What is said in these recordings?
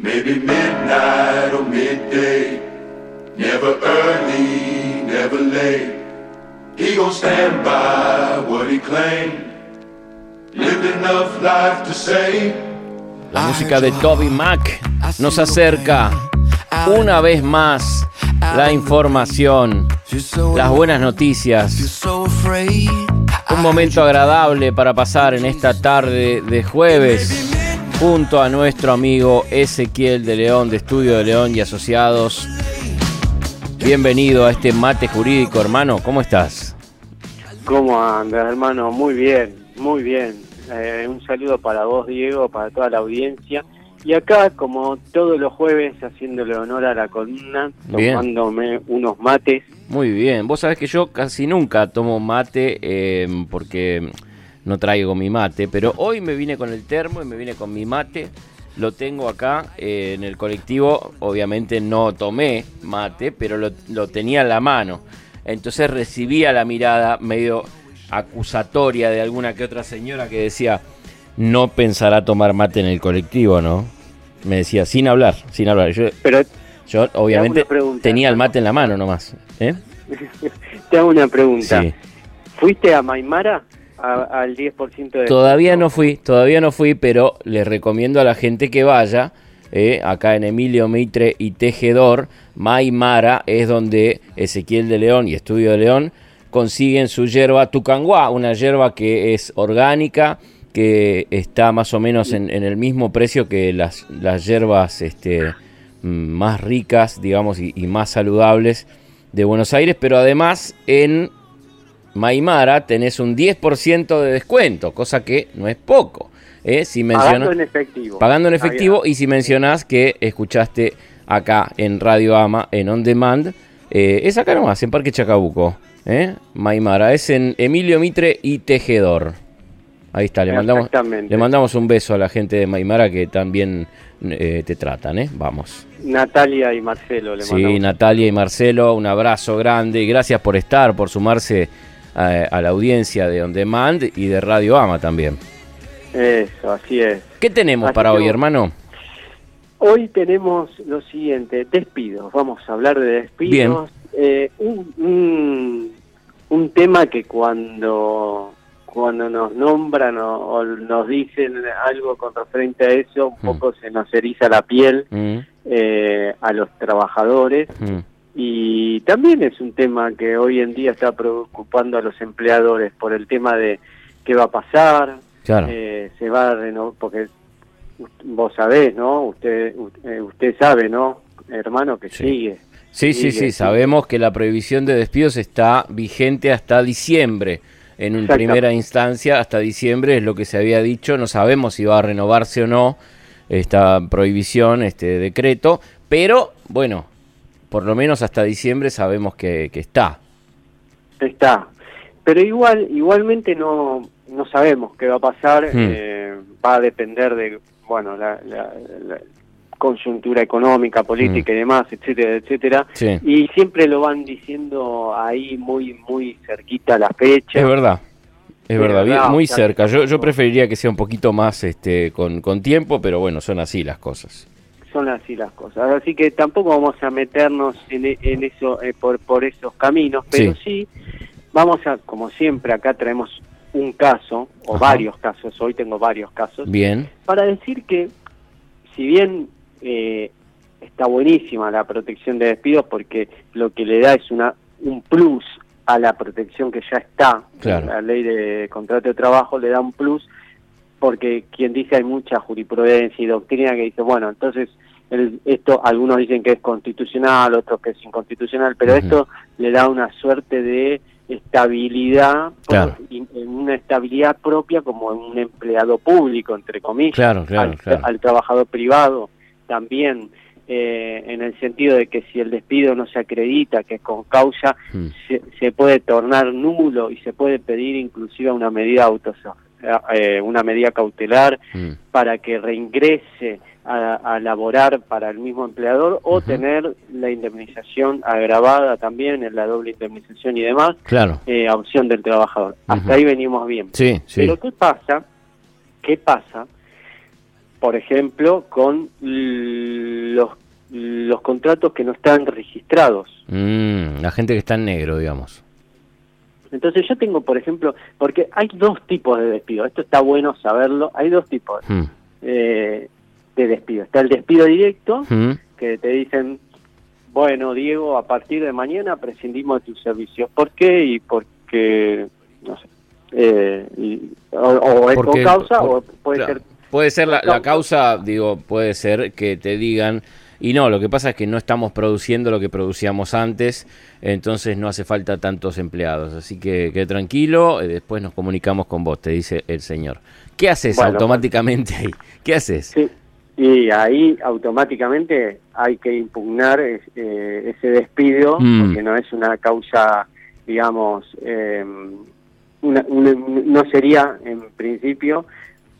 Maybe midnight or midday. Never early, never late. He gon' stand by what he claimed. Lived enough life to say. La música de Toby Mac nos acerca una vez más la información, las buenas noticias. Un momento agradable para pasar en esta tarde de jueves junto a nuestro amigo Ezequiel de León de Estudio de León y Asociados. Bienvenido a este mate jurídico, hermano. ¿Cómo estás? ¿Cómo andas, hermano? Muy bien, muy bien. Eh, un saludo para vos, Diego, para toda la audiencia. Y acá, como todos los jueves, haciéndole honor a la columna, Bien. tomándome unos mates. Muy bien. Vos sabés que yo casi nunca tomo mate eh, porque no traigo mi mate, pero hoy me vine con el termo y me vine con mi mate. Lo tengo acá eh, en el colectivo. Obviamente no tomé mate, pero lo, lo tenía en la mano. Entonces recibía la mirada medio acusatoria de alguna que otra señora que decía, no pensará tomar mate en el colectivo, ¿no? Me decía, sin hablar, sin hablar. Yo, Pero yo obviamente pregunta, tenía el mate en la mano nomás. ¿eh? te hago una pregunta. Sí. ¿Fuiste a Maimara a- al 10% de... Todavía no fui, todavía no fui, pero les recomiendo a la gente que vaya. eh, acá en Emilio Mitre y Tejedor, Maimara es donde Ezequiel de León y Estudio de León consiguen su yerba tucanguá, una yerba que es orgánica, que está más o menos en, en el mismo precio que las, las yerbas este, mm, más ricas, digamos, y, y más saludables de Buenos Aires, pero además en Maimara tenés un 10% de descuento, cosa que no es poco. ¿eh? Si Pagando en efectivo. pagando en efectivo y si mencionás que escuchaste acá en Radio Ama, en On Demand, eh, es acá nomás, en Parque Chacabuco. ¿eh? Maimara, es en Emilio Mitre y Tejedor. Ahí está, le mandamos, Exactamente. le mandamos un beso a la gente de Maimara que también eh, te tratan, ¿eh? Vamos. Natalia y Marcelo le Sí, mandamos. Natalia y Marcelo, un abrazo grande y gracias por estar, por sumarse a, a la audiencia de On Demand y de Radio Ama también. Eso, así es. ¿Qué tenemos Así para que hoy, hermano? Hoy tenemos lo siguiente, despidos. Vamos a hablar de despidos. Eh, un, un, un tema que cuando cuando nos nombran o, o nos dicen algo con referente a eso, un Mm. poco se nos eriza la piel Mm, eh, a los trabajadores. mm, Y también es un tema que hoy en día está preocupando a los empleadores por el tema de qué va a pasar, claro. eh, se va a renovar, porque vos sabés, ¿no? Usted, usted, usted sabe, ¿no? Hermano, que Sí. sigue. sí, sí, sigue, sí, sigue. sabemos que la prohibición de despidos está vigente hasta diciembre. En una primera instancia, hasta diciembre es lo que se había dicho. No sabemos si va a renovarse o no esta prohibición, este decreto. Pero, bueno, por lo menos hasta diciembre sabemos que, que está. Está. Pero igual, igualmente no, no sabemos qué va a pasar. Hmm. eh, va a depender de, bueno, la, la- la conjuntura económica, política y demás, etcétera, etcétera. Hmm. Sí. Y siempre lo van diciendo ahí muy, muy cerquita a la fecha. Es verdad. Es verdad, verdad, muy o sea, cerca. Yo, yo preferiría que sea un poquito más este con, con tiempo, pero bueno, son así las cosas. Son así las cosas. Así que tampoco vamos a meternos en, e- en eso eh, por, por esos caminos, pero sí. vamos a, como siempre, acá traemos un caso, o Ajá. varios casos, hoy tengo varios casos, Bien, para decir que si bien eh, está buenísima la protección de despidos porque lo que le da es una un plus a la protección que ya está, Claro. la ley de contrato de trabajo le da un plus porque quien dice hay mucha jurisprudencia y doctrina que dice, bueno, entonces el- esto algunos dicen que es constitucional, otros que es inconstitucional, pero esto le da una suerte de estabilidad, Claro. una estabilidad propia como un empleado público, entre comillas, claro, claro, al, trabajador privado también, eh, en el sentido de que si el despido no se acredita, que es con causa, Mm. se, se puede tornar nulo y se puede pedir inclusive una medida auto eh, una medida cautelar Mm. para que reingrese a, a laborar para el mismo empleador o tener la indemnización agravada también en la doble indemnización y demás Claro, eh, a opción del trabajador. Hasta ahí venimos bien. sí, sí. Pero ¿qué pasa? ¿Qué pasa? Por ejemplo, con contratos que no están registrados. Mm, la gente que está en negro, digamos. Entonces yo tengo, por ejemplo, porque hay dos tipos de despido, esto está bueno saberlo, hay dos tipos Mm, eh, de despido. Está el despido directo, mm, que te dicen, bueno, Diego, a partir de mañana prescindimos de tus servicios. ¿Por qué? Y porque, no sé, eh, y- o, o es Porque- con causa por- o puede claro. ser... Puede ser la, la causa, digo, puede ser que te digan, y no, lo que pasa es que no estamos produciendo lo que producíamos antes, entonces no hace falta tantos empleados. Así que, que tranquilo, eh, después nos comunicamos con vos, te dice el señor. ¿Qué haces Bueno, automáticamente ahí? ¿Qué haces? Sí, y ahí automáticamente hay que impugnar es- eh, ese despido, Mm. porque no es una causa, digamos, eh, una- una- no sería en principio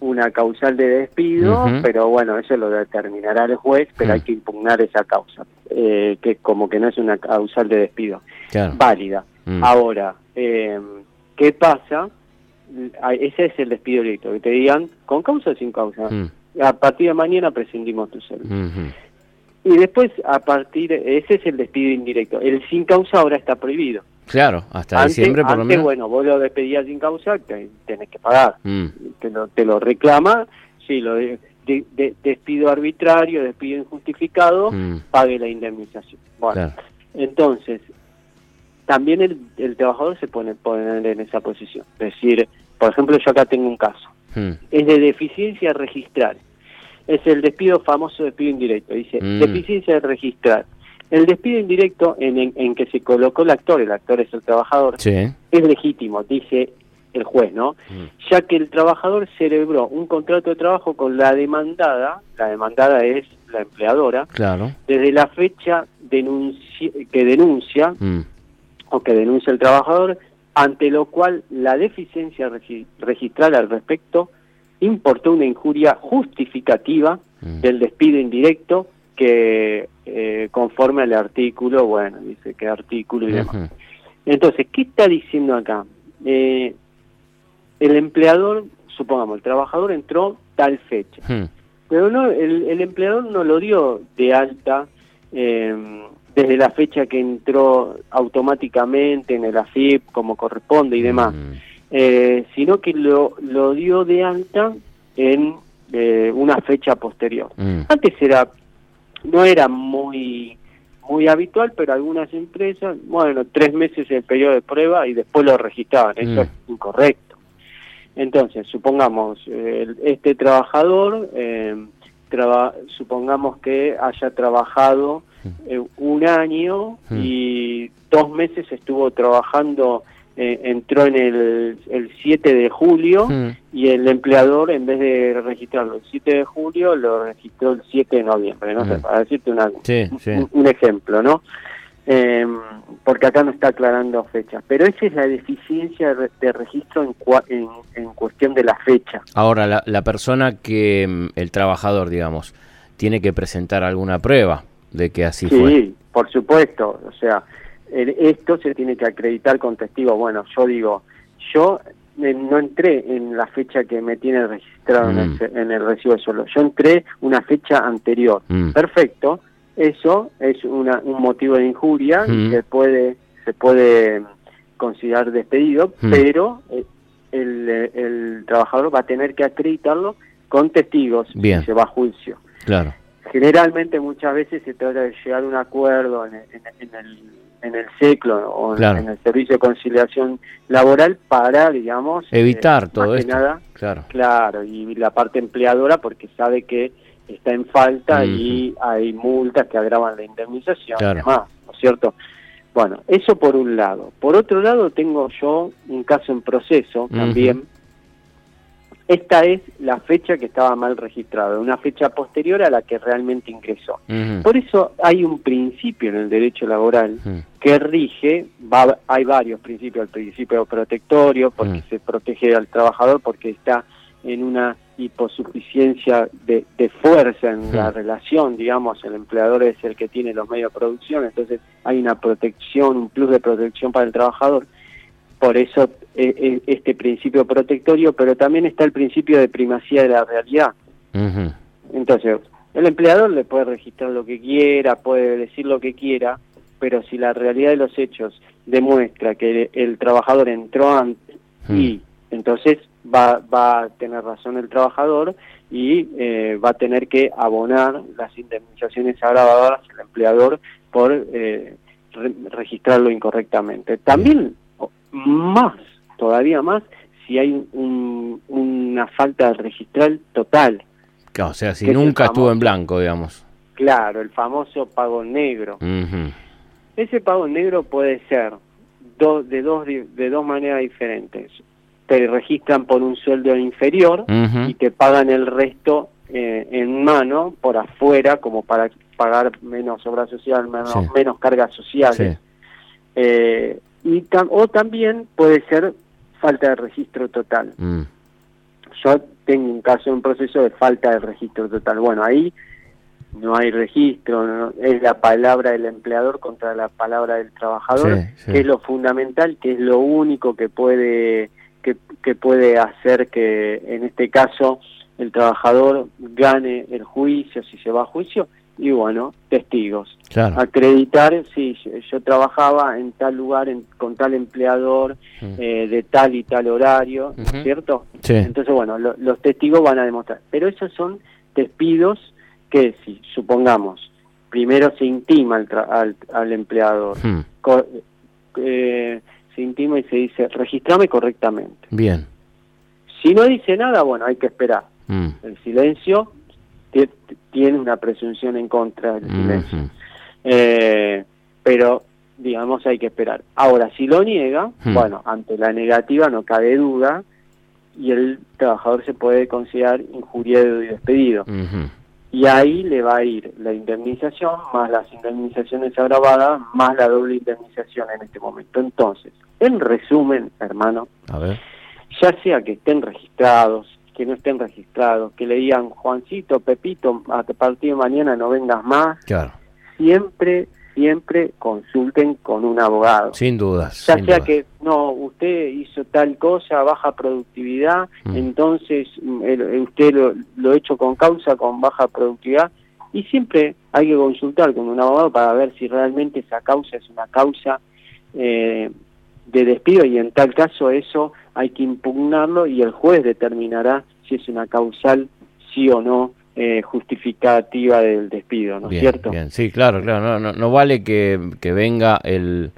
una causal de despido, pero bueno, eso lo determinará el juez, pero Mm. hay que impugnar esa causa, eh, que como que no es una causal de despido, Claro. válida. Mm. Ahora, eh, ¿qué pasa? Ah, Ese es el despido directo, que te digan con causa o sin causa a partir de mañana prescindimos tu servicio. Y después, a partir, ese es el despido indirecto. El sin causa ahora está prohibido. Claro, hasta antes, diciembre por lo antes, menos. bueno, vos lo despedías sin causa, te, tenés que pagar. Mm, Te lo, te lo reclama, sí, lo de, de- de- despido arbitrario, despido injustificado, mm, pague la indemnización. Bueno, claro. entonces, también el, el trabajador se pone poner en esa posición. Es decir, por ejemplo, yo acá tengo un caso. Mm, es de deficiencia registral. Es el despido famoso despido indirecto. Dice, Mm. deficiencia de registrar. El despido indirecto en, en- en que se colocó el actor, el actor es el trabajador, Sí. es legítimo, dice el juez, ¿no? Mm, Ya que el trabajador celebró un contrato de trabajo con la demandada, la demandada es la empleadora, Claro. desde la fecha denunci- que denuncia Mm, o que denuncia el trabajador, ante lo cual la deficiencia regi- registral al respecto importó una injuria justificativa mm. del despido indirecto que eh, conforme al artículo, bueno, dice qué artículo y demás. Entonces, ¿qué está diciendo acá? Eh, el empleador, supongamos, el trabajador entró tal fecha, Mm, pero no el, el empleador no lo dio de alta eh, desde la fecha que entró automáticamente en el AFIP como corresponde y demás, mm, eh, sino que lo, lo dio de alta en eh, una fecha posterior. mm. Antes era no era muy muy habitual, pero algunas empresas, bueno, tres meses el periodo de prueba y después lo registraban. Eso Mm. es incorrecto. Entonces, supongamos, eh, este trabajador, eh, traba- supongamos que haya trabajado eh, un año Mm. y dos meses estuvo trabajando, eh, entró en el, el 7 de julio Mm. y el empleador en vez de registrarlo el 7 de julio lo registró el 7 de noviembre, no sé, Mm. para decirte una, Sí, sí. un, un ejemplo, ¿no? Eh, porque acá no está aclarando fechas, pero esa es la deficiencia de, re- de registro en, cua- en, en cuestión de la fecha. Ahora, la, la persona que, mm, el trabajador, digamos, tiene que presentar alguna prueba de que así Sí, fue. por supuesto, o sea, el- esto se tiene que acreditar con testigos. Bueno, yo digo, yo eh, no entré en la fecha que me tiene registrado en, Mm. el, en el recibo de sueldo, yo entré una fecha anterior. Mm. Perfecto, eso es una, un motivo de injuria Mm. y se puede, se puede considerar despedido, Mm. pero eh, el, el trabajador va a tener que acreditarlo con testigos Bien. y se va a juicio. Claro. Generalmente muchas veces se trata de llegar a un acuerdo en, el- en el- en el, en el CECLO o en- Claro. en el Servicio de Conciliación Laboral para, digamos, Evitar eh, todo esto. nada, Claro. claro, y la parte empleadora porque sabe que está en falta y hay multas que agravan la indemnización Claro. y demás, ¿no es cierto? Bueno, eso por un lado. Por otro lado, tengo yo un caso en proceso también. Esta es la fecha que estaba mal registrada, una fecha posterior a la que realmente ingresó. Por eso hay un principio en el derecho laboral que rige, va- hay varios principios, el principio protectorio, porque se protege al trabajador, porque está en una hiposuficiencia de, de fuerza en la relación, digamos, el empleador es el que tiene los medios de producción, entonces hay una protección, un plus de protección para el trabajador. Por eso eh, eh, este principio protectorio, pero también está el principio de primacía de la realidad. Ujú. Entonces, El empleador le puede registrar lo que quiera, puede decir lo que quiera, pero si la realidad de los hechos demuestra que el, trabajador entró antes hmm. y entonces va, va a tener razón el trabajador y eh, va a tener que abonar las indemnizaciones agravadas al empleador por eh, registrarlo incorrectamente. También más, todavía más, si hay una falta de registral total. o sea, si nunca estuvo en blanco, digamos. Claro, el famoso pago negro. Ese pago negro puede ser de, dos, de dos maneras diferentes. Te registran por un sueldo inferior y te pagan el resto eh, en mano por afuera como para pagar menos obra social, menos, menos cargas sociales. Eh, y o también puede ser falta de registro total. Mm. Yo tengo un caso, un proceso de falta de registro total. Bueno, ahí no hay registro, es la palabra del empleador contra la palabra del trabajador, que es lo fundamental, que es lo único que puede que, que puede hacer que en este caso el trabajador gane el juicio si se va a juicio y bueno, testigos. Acreditar, sí, yo, trabajaba en tal lugar con tal empleador mm. eh, de tal y tal horario, ¿cierto? Entonces, bueno, los testigos van a demostrar. Pero esos son despidos que, si supongamos, primero se intima al, al, empleador, mm. eh, se intima y se dice, registrame correctamente. Bien. Si no dice nada, bueno, hay que esperar. Mm. El silencio tiene una presunción en contra del silencio. Eh, pero, digamos, hay que esperar. Ahora, si lo niega, hmm. bueno, ante la negativa no cabe duda y el trabajador se puede considerar injuriado y despedido. Y ahí le va a ir la indemnización, más las indemnizaciones agravadas, más la doble indemnización en este momento. Entonces, en resumen, hermano, ya sea que estén registrados, que no estén registrados, que le digan Juancito, Pepito, a partir de mañana no vengas más. Claro. Siempre, siempre consulten con un abogado. Sin duda. Ya sea que no, usted hizo tal cosa, baja productividad, mm. entonces mm, usted lo, lo hecho con causa, con baja productividad. Y siempre hay que consultar con un abogado para ver si realmente esa causa es una causa eh, de despido y en tal caso eso hay que impugnarlo y el juez determinará si es una causal sí o no eh, justificativa del despido, ¿no es cierto? Bien, sí, claro, claro, no, no, vale que, venga el,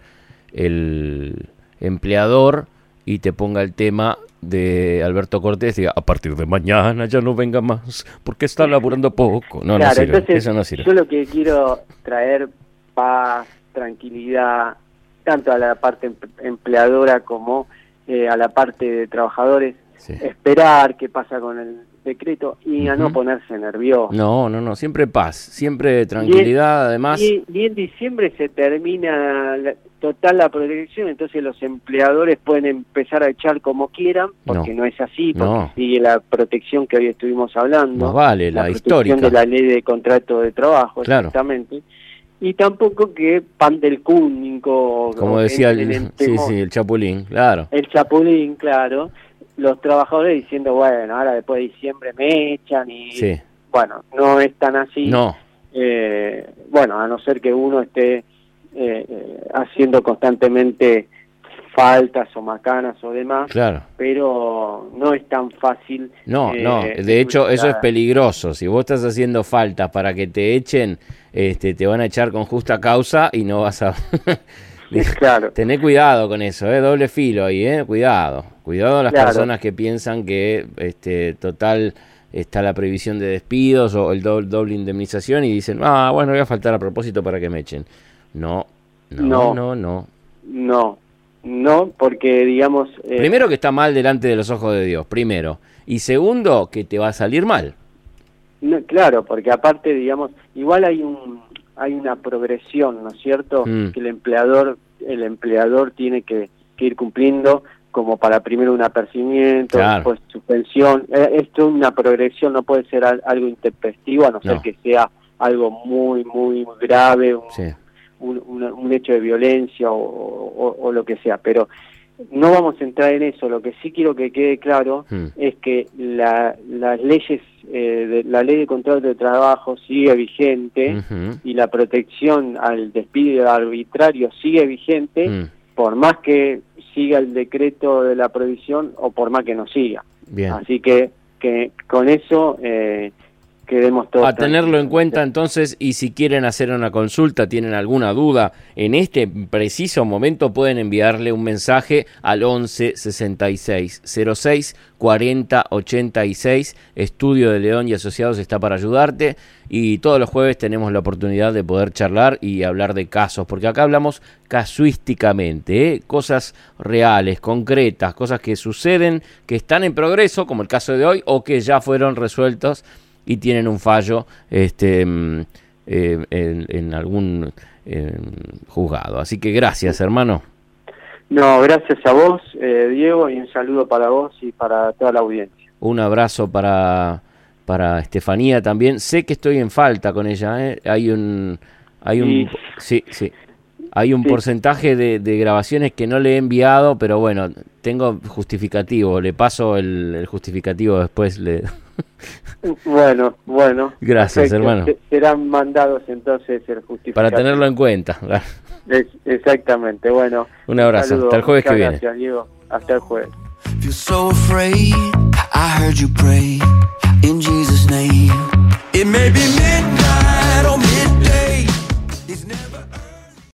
el empleador y te ponga el tema de Alberto Cortés diga, a partir de mañana ya no venga más, porque está laburando poco. No, no sirve, eso no sirve. Yo lo que quiero traer paz, tranquilidad, tanto a la parte empleadora como eh, a la parte de trabajadores, esperar qué pasa con el decreto y a no ponerse nervioso. No, no, no, siempre paz, siempre tranquilidad, además. Y, en diciembre se termina total la protección, entonces los empleadores pueden empezar a echar como quieran, porque no, es así, porque sigue la protección que hoy estuvimos hablando. Vale, la, la histórica. de la ley de contrato de trabajo, exactamente y tampoco que pan del cúnico como decía el, sí, sí, el chapulín claro el chapulín claro los trabajadores diciendo bueno ahora después de diciembre me echan y bueno no es tan así no eh, bueno a no ser que uno esté eh, eh, haciendo constantemente faltas o macanas o demás, claro. pero no es tan fácil. No, no, de hecho eso es peligroso. Si vos estás haciendo faltas para que te echen, este, te van a echar con justa causa y no vas a... claro. Tené cuidado con eso, ¿eh? doble filo ahí, ¿eh? cuidado. Cuidado a las personas que piensan que este, total está la previsión de despidos o el doble, doble indemnización y dicen, ah, bueno, voy a faltar a propósito para que me echen. No, no, no, no. No, no, porque digamos... Eh, primero que está mal delante de los ojos de Dios, primero. Y segundo, que te va a salir mal. No, claro, porque aparte, digamos, igual hay un hay una progresión, ¿no es cierto? Mm. Que el empleador el empleador tiene que, ir cumpliendo como para primero un apercibimiento, después suspensión. Eh, esto es una progresión, no puede ser algo intempestivo, a no, ser que sea algo muy, muy grave, un, un, hecho de violencia o, lo que sea, pero no vamos a entrar en eso, lo que sí quiero que quede claro hmm. es que la, las leyes, eh, de, la ley de contrato de trabajo sigue vigente y la protección al despido arbitrario sigue vigente, hmm. por más que siga el decreto de la prohibición o por más que no siga. Así que, que con eso... Eh, a tenerlo en cuenta entonces y si quieren hacer una consulta, tienen alguna duda, en este preciso momento pueden enviarle un mensaje al 11 66 06 40 86. Estudio de León y Asociados está para ayudarte y todos los jueves tenemos la oportunidad de poder charlar y hablar de casos, porque acá hablamos casuísticamente, ¿eh? cosas reales, concretas, cosas que suceden, que están en progreso, como el caso de hoy, o que ya fueron resueltos y tienen un fallo este, mm, eh, en, algún juzgado. Así que gracias, hermano. No, gracias a vos, eh, Diego, y un saludo para vos y para toda la audiencia. Un abrazo para, para Estefanía también. Sé que estoy en falta con ella. ¿eh? Hay un... Hay un sí, sí. Hay un porcentaje de, de, grabaciones que no le he enviado, pero bueno, tengo justificativo. Le paso el, el justificativo después. Le... Bueno, bueno. Gracias, hermano. Serán mandados entonces el justificado. Para tenerlo en cuenta. Exactamente, bueno. Un abrazo. Saludo. Hasta el jueves que gracias, viene. Diego. Hasta el jueves. It may be midnight